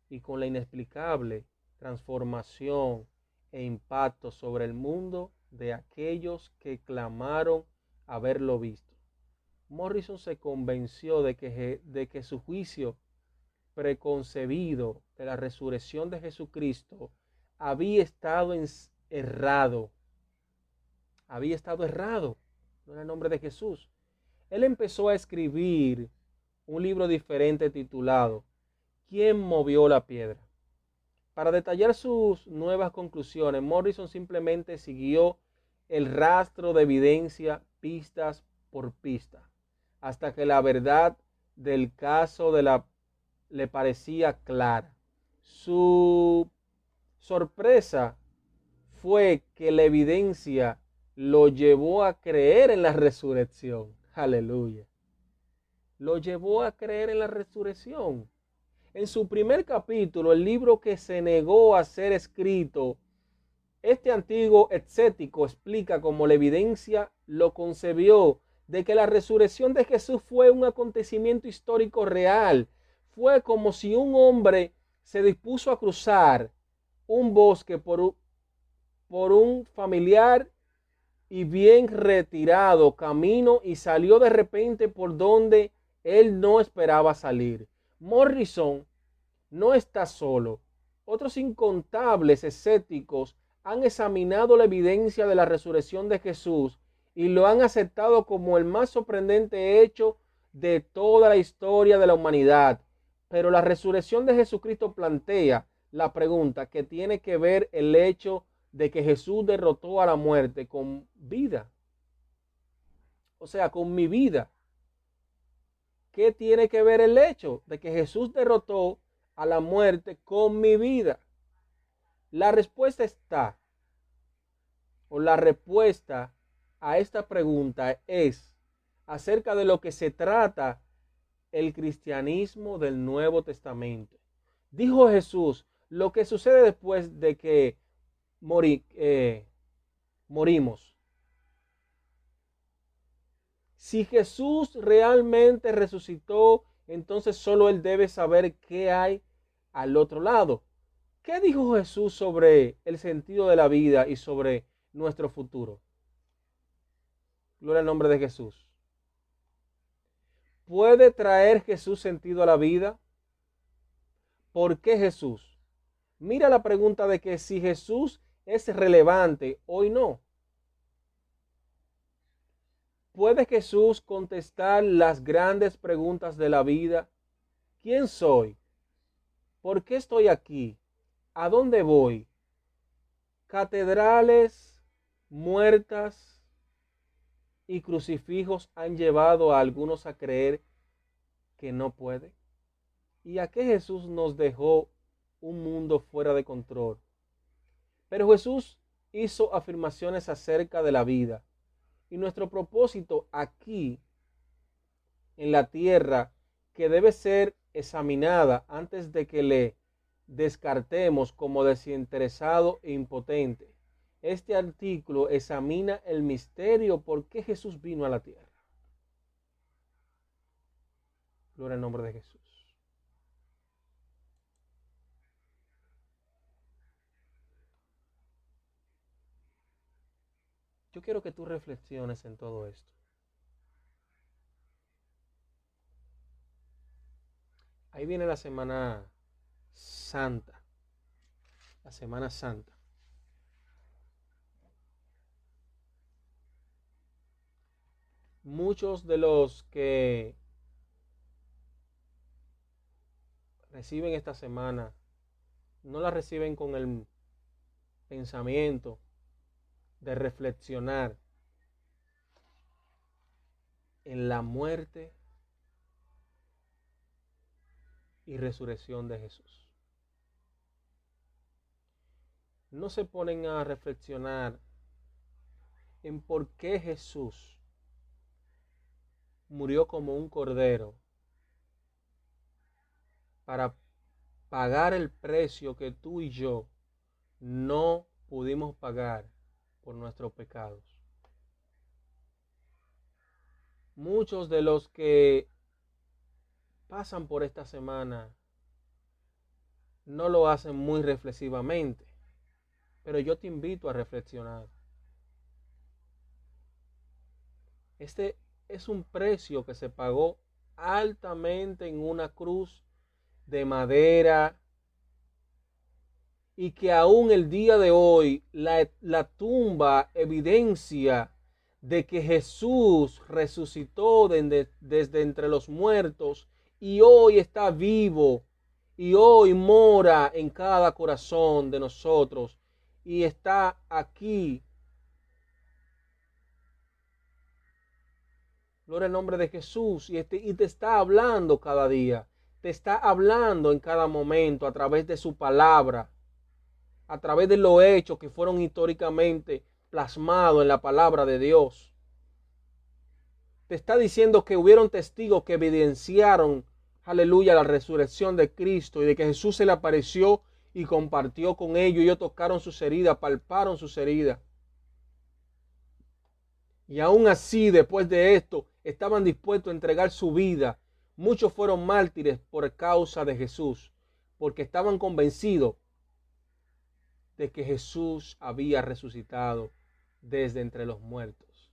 y con la inexplicable transformación e impacto sobre el mundo de aquellos que clamaron haberlo visto. Morrison se convenció de que, de que su juicio preconcebido de la resurrección de Jesucristo había estado errado. Había estado errado. No era el nombre de Jesús. Él empezó a escribir un libro diferente titulado ¿Quién movió la piedra? Para detallar sus nuevas conclusiones, Morrison simplemente siguió el rastro de evidencia pistas por pista, hasta que la verdad del caso de la, le parecía clara. Su sorpresa fue que la evidencia lo llevó a creer en la resurrección. Aleluya. Lo llevó a creer en la resurrección. En su primer capítulo, el libro que se negó a ser escrito, este antiguo escéptico explica cómo la evidencia lo concebió de que la resurrección de Jesús fue un acontecimiento histórico real. Fue como si un hombre se dispuso a cruzar un bosque por, por un familiar y bien retirado camino y salió de repente por donde él no esperaba salir. Morrison no está solo. Otros incontables escépticos han examinado la evidencia de la resurrección de Jesús y lo han aceptado como el más sorprendente hecho de toda la historia de la humanidad. Pero la resurrección de Jesucristo plantea la pregunta que tiene que ver el hecho de que Jesús derrotó a la muerte con vida. O sea, con mi vida. ¿Qué tiene que ver el hecho de que Jesús derrotó a la muerte con mi vida? La respuesta está, o la respuesta a esta pregunta es acerca de lo que se trata el cristianismo del Nuevo Testamento. Dijo Jesús, lo que sucede después de que eh, morimos. Si Jesús realmente resucitó, entonces solo Él debe saber qué hay al otro lado. ¿Qué dijo Jesús sobre el sentido de la vida y sobre nuestro futuro? Gloria al nombre de Jesús. ¿Puede traer Jesús sentido a la vida? ¿Por qué Jesús? Mira la pregunta de que si Jesús es relevante, hoy no. ¿Puede Jesús contestar las grandes preguntas de la vida? ¿Quién soy? ¿Por qué estoy aquí? ¿A dónde voy? Catedrales muertas y crucifijos han llevado a algunos a creer que no puede. ¿Y a qué Jesús nos dejó un mundo fuera de control? Pero Jesús hizo afirmaciones acerca de la vida. Y nuestro propósito aquí en la tierra, que debe ser examinada antes de que le descartemos como desinteresado e impotente. Este artículo examina el misterio por qué Jesús vino a la tierra. Gloria al nombre de Jesús. Yo quiero que tú reflexiones en todo esto. Ahí viene la Semana Santa. La Semana Santa. Muchos de los que reciben esta semana no la reciben con el pensamiento de reflexionar en la muerte y resurrección de Jesús. No se ponen a reflexionar en por qué Jesús murió como un cordero para pagar el precio que tú y yo no pudimos pagar por nuestros pecados. Muchos de los que pasan por esta semana no lo hacen muy reflexivamente, pero yo te invito a reflexionar. Este es un precio que se pagó altamente en una cruz de madera y que aún el día de hoy la, la, tumba evidencia de que Jesús resucitó desde entre los muertos y hoy está vivo y hoy mora en cada corazón de nosotros y está aquí. Gloria al nombre de Jesús y, este, y te está hablando cada día, te está hablando en cada momento a través de su palabra, a través de los hechos que fueron históricamente plasmados en la palabra de Dios. Te está diciendo que hubieron testigos que evidenciaron aleluya, la resurrección de Cristo y de que Jesús se le apareció y compartió con ellos. Ellos tocaron sus heridas, palparon sus heridas. Y aún así, después de esto, estaban dispuestos a entregar su vida. Muchos fueron mártires por causa de Jesús, porque estaban convencidos de que Jesús había resucitado desde entre los muertos.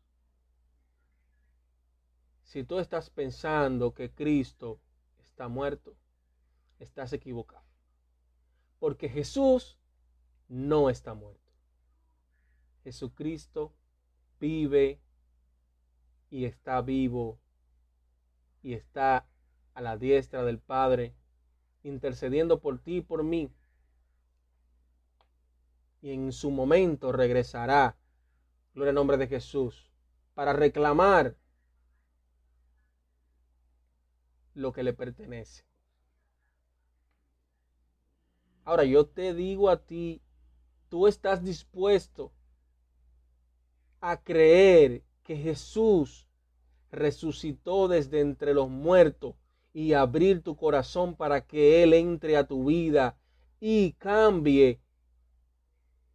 Si tú estás pensando que Cristo está muerto, estás equivocado. Porque Jesús no está muerto. Jesucristo vive y está vivo y está a la diestra del Padre, intercediendo por ti y por mí. Y en su momento regresará, gloria al nombre de Jesús, para reclamar lo que le pertenece. Ahora yo te digo a ti, tú estás dispuesto a creer que Jesús resucitó desde entre los muertos y abrir tu corazón para que Él entre a tu vida y cambie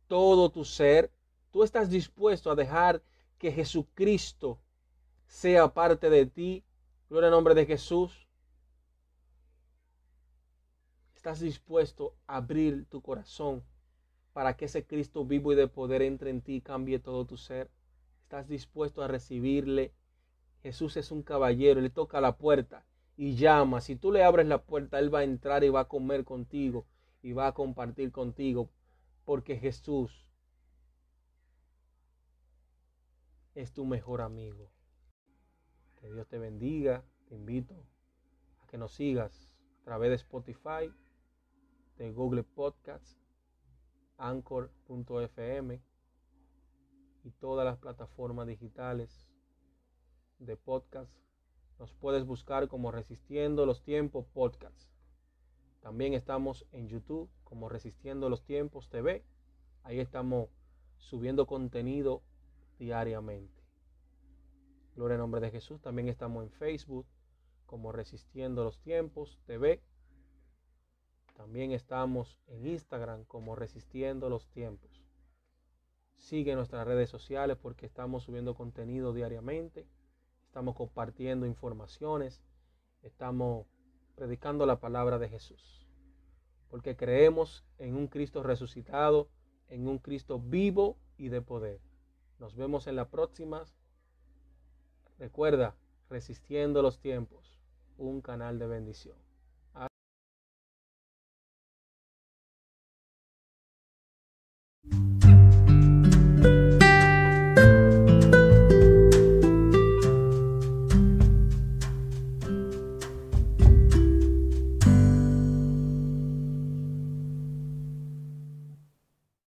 todo tu ser. Tú estás dispuesto a dejar que Jesucristo sea parte de ti. Gloria al nombre de Jesús. ¿Estás dispuesto a abrir tu corazón para que ese Cristo vivo y de poder entre en ti y cambie todo tu ser? ¿Estás dispuesto a recibirle? Jesús es un caballero, le toca la puerta y llama. Si tú le abres la puerta, Él va a entrar y va a comer contigo y va a compartir contigo, porque Jesús es tu mejor amigo. Que Dios te bendiga. Te invito a que nos sigas a través de Spotify de Google Podcasts, Anchor.fm y todas las plataformas digitales de podcast. Nos puedes buscar como Resistiendo los Tiempos Podcast. También estamos en YouTube como Resistiendo los Tiempos TV. Ahí estamos subiendo contenido diariamente. Gloria en nombre de Jesús. También estamos en Facebook como Resistiendo los Tiempos TV. También estamos en Instagram como Resistiendo los Tiempos. Sigue nuestras redes sociales porque estamos subiendo contenido diariamente. Estamos compartiendo informaciones. Estamos predicando la palabra de Jesús. Porque creemos en un Cristo resucitado, en un Cristo vivo y de poder. Nos vemos en la próxima. Recuerda, resistiendo los tiempos, un canal de bendición.